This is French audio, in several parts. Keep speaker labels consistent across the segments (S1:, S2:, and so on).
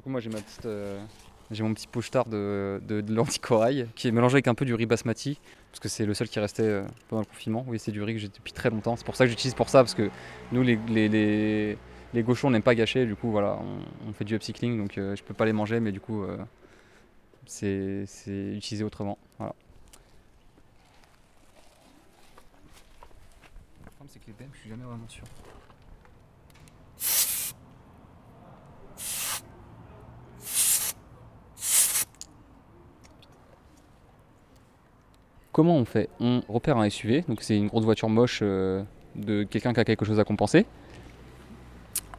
S1: Du coup, moi j'ai ma petite, euh, mon petit poche-tard de, de, de l'anticorail qui est mélangé avec un peu du riz basmati parce que c'est le seul qui restait euh, pendant le confinement. Oui, c'est du riz que j'ai depuis très longtemps. C'est pour ça que j'utilise pour ça parce que nous les, les, les, les gauchons on n'aime pas gâcher. Du coup, voilà, on, fait du upcycling donc euh, je peux pas les manger, mais du coup c'est utilisé autrement. Le problème c'est que les BM, je suis jamais vraiment sûr. Comment on fait? On repère un SUV, donc c'est une grosse voiture moche euh, de quelqu'un qui a quelque chose à compenser.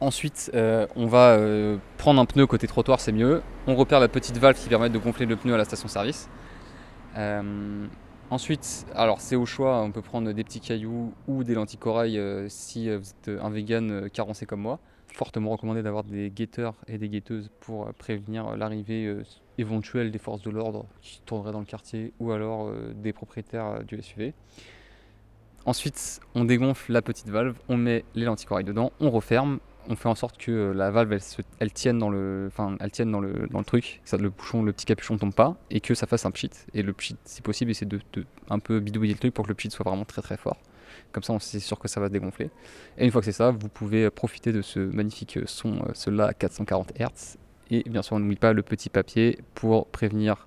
S1: Ensuite, euh, on va euh, prendre un pneu côté trottoir, c'est mieux. On repère la petite valve qui permet de gonfler le pneu à la station-service. Ensuite, alors c'est au choix, on peut prendre des petits cailloux ou des lentilles corail si vous êtes un vegan carencé comme moi. Fortement recommandé d'avoir des guetteurs et des guetteuses pour euh, prévenir euh, l'arrivée euh, éventuelle des forces de l'ordre qui tourneraient dans le quartier ou alors des propriétaires du SUV. Ensuite, on dégonfle la petite valve, on met les lentilles dedans, on referme, on fait en sorte que la valve elle, tienne dans le, enfin, elle tienne dans le, dans le truc, que le bouchon, le petit capuchon tombe pas et que ça fasse un pchit. Et le pchit, si possible, essayer de, de un peu bidouiller le truc pour que le pchit soit vraiment très très fort. Comme ça, on c'est sûr que ça va se dégonfler. Et une fois que c'est ça, vous pouvez profiter de ce magnifique son, euh, celui-là à 440 Hz. Et bien sûr, on n'oublie pas le petit papier pour prévenir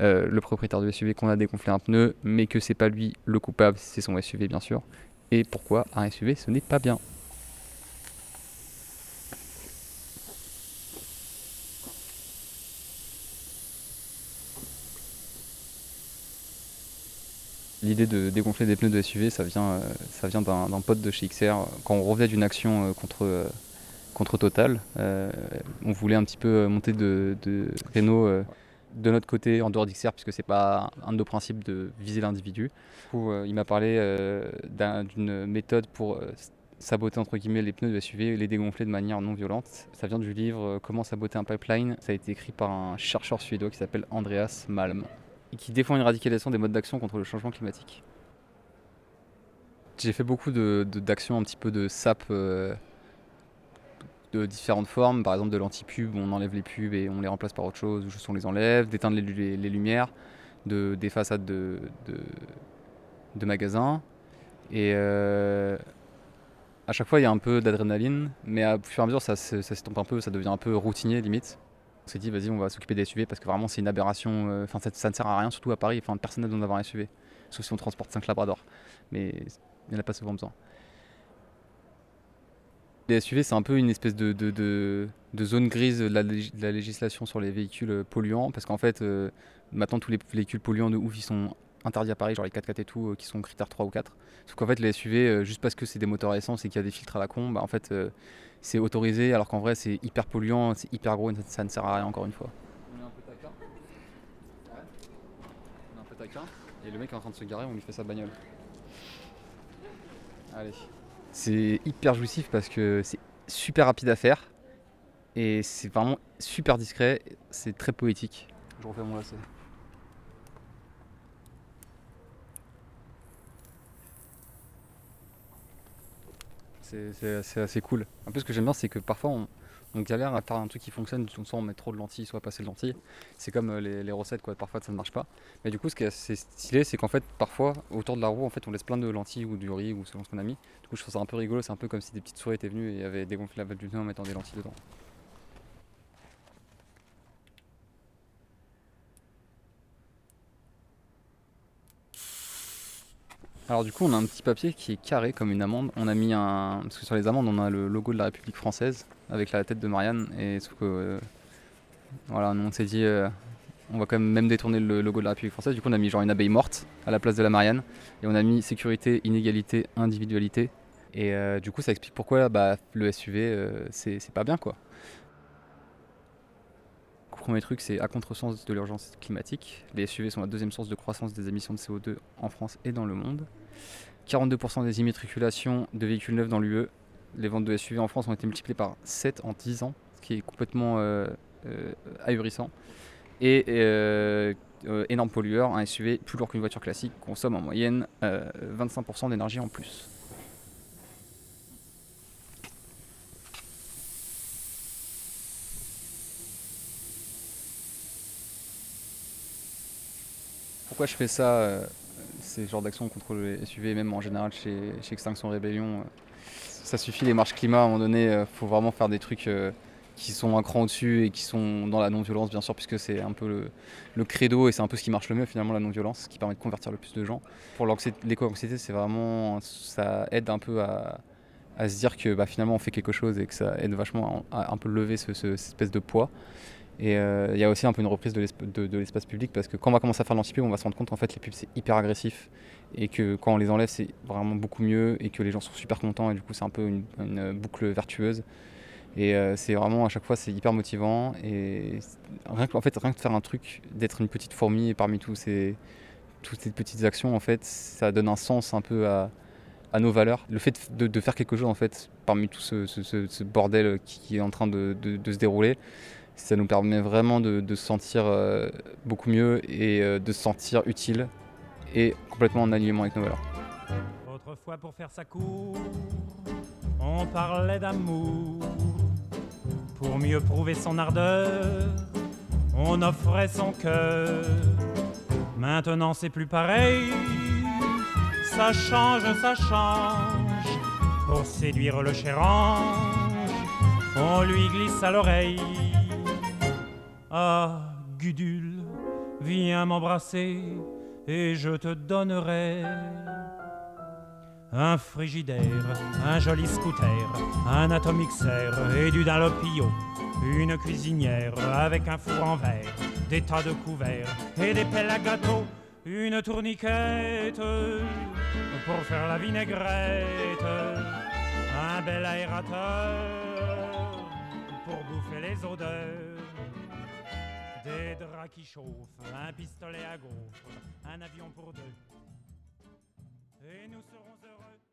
S1: euh, le propriétaire du SUV qu'on a dégonflé un pneu, mais que c'est pas lui le coupable, c'est son SUV bien sûr. Et pourquoi un SUV ce n'est pas bien. L'idée de dégonfler des pneus de SUV, ça vient, euh, ça vient d'un pote de chez XR. Quand on revenait d'une action euh, contre, euh, contre Total, on voulait un petit peu monter de, de Renault de notre côté en dehors d'XR, puisque c'est pas un de nos principes de viser l'individu. Il m'a parlé d'un- d'une méthode pour saboter entre guillemets les pneus de SUV et les dégonfler de manière non violente. Ça vient du livre Comment saboter un pipeline. Ça a été écrit par un chercheur suédois qui s'appelle Andreas Malm qui défend une radicalisation des modes d'action contre le changement climatique. J'ai fait beaucoup de- de- d'actions un petit peu de SAP euh, de différentes formes, par exemple de l'anti-pub, on enlève les pubs et on les remplace par autre chose, ou juste on les enlève, d'éteindre les, les- lumières, de, des façades de, de, magasins. Et euh, à chaque fois, il y a un peu d'adrénaline, mais à, au fur et à mesure, ça, ça s'estompe un peu, ça devient un peu routinier limite. On s'est dit, vas-y, on va s'occuper des SUV parce que vraiment, c'est une aberration. euh, Enfin, ça, ne sert à rien, surtout à Paris. Enfin, personne n'a besoin d'avoir un SUV, sauf si on transporte 5 labradors. Mais il n'y en a pas souvent besoin. Les SUV, c'est un peu une espèce de, de, zone grise de la, législation sur les véhicules polluants, parce qu'en fait, euh, maintenant, tous les véhicules polluants de ouf, ils sont interdits à Paris, genre les 4x4 et tout, euh, qui sont critères 3 ou 4. Sauf qu'en fait, les SUV, euh, juste parce que c'est des moteurs à essence et qu'il y a des filtres à la con, bah, en fait, euh, c'est autorisé, alors qu'en vrai, c'est hyper polluant, c'est hyper gros, et ça ne sert à rien, encore une fois. On est un peu taquin. Ouais. On est un peu taquin. Et le mec est en train de se garer, on lui fait sa bagnole. Allez. C'est hyper jouissif parce que c'est super rapide à faire et c'est vraiment super discret, c'est très poétique. Je refais mon lacet. C'est assez cool. Un peu ce que j'aime bien, c'est que parfois on, on galère à faire un truc qui fonctionne, soit on met trop de lentilles, soit pas assez de lentilles. C'est comme euh, les, recettes, quoi. parfois ça ne marche pas. Mais du coup, ce qui est assez stylé, c'est qu'en fait, parfois, autour de la roue, en fait, on laisse plein de lentilles ou du riz ou selon ce qu'on a mis. Du coup, je trouve ça un peu rigolo. C'est un peu comme si des petites souris étaient venues et avaient dégonflé la valve du pneu en mettant des lentilles dedans. Alors du coup, on a un petit papier qui est carré comme une amande. On a mis un... Parce que sur les amandes, on a le logo de la République française avec la tête de Marianne. Et sauf que... euh, Voilà, nous, on s'est dit... euh, On va quand même même détourner le logo de la République française. Du coup, on a mis genre une abeille morte à la place de la Marianne. Et on a mis sécurité, inégalité, individualité. Et euh, du coup, ça explique pourquoi bah, le SUV, c'est pas bien quoi. Premier truc, c'est à contresens de l'urgence climatique. Les SUV sont la deuxième source de croissance des émissions de CO2 en France et dans le monde. 42% des immatriculations de véhicules neufs dans l'UE, les ventes de SUV en France ont été multipliées par 7 en 10 ans, ce qui est complètement euh, euh, ahurissant. Et euh, énorme pollueur, un SUV plus lourd qu'une voiture classique consomme en moyenne euh, 25% d'énergie en plus. Pourquoi je fais ça euh, Ces genres d'actions contre les SUV, même en général chez, Extinction Rébellion, euh, ça suffit les marches climat à un moment donné. Il faut vraiment faire des trucs qui sont un cran au-dessus et qui sont dans la non-violence, bien sûr, puisque c'est un peu le, credo et c'est un peu ce qui marche le mieux finalement, la non-violence, qui permet de convertir le plus de gens. Pour l'éco-anxiété, c'est vraiment. ça aide un peu à, se dire que bah, finalement on fait quelque chose et que ça aide vachement à, un peu lever ce, cette espèce de poids. Et euh, il y a aussi un peu une reprise de l'espace public parce que quand on va commencer à faire l'anti-pub, on va se rendre compte qu'en fait les pubs c'est hyper agressif et que quand on les enlève c'est vraiment beaucoup mieux et que les gens sont super contents et du coup c'est un peu une, boucle vertueuse. Et euh, c'est vraiment à chaque fois c'est hyper motivant et rien que, en fait rien que de faire un truc, d'être une petite fourmi parmi ces, toutes ces petites actions en fait ça donne un sens un peu à, à nos valeurs. Le fait de, faire quelque chose en fait parmi tout ce, bordel qui, est en train de, se dérouler, ça nous permet vraiment de, se sentir euh, beaucoup mieux et euh, de se sentir utile et complètement en alignement avec nos valeurs.
S2: Autrefois pour faire sa cour, on parlait d'amour. Pour mieux prouver son ardeur, on offrait son cœur. Maintenant c'est plus pareil ça change, ça change. Pour séduire le cher ange, on lui glisse à l'oreille. Ah, Gudule, viens m'embrasser et je te donnerai un frigidaire, un joli scooter, un atomixer et du dalopio, une cuisinière avec un four en verre, des tas de couverts et des pelles à gâteau une tourniquette pour faire la vinaigrette, un bel aérateur pour bouffer les odeurs, qui chauffent, un pistolet à gaufres, un avion pour deux. Et nous serons heureux.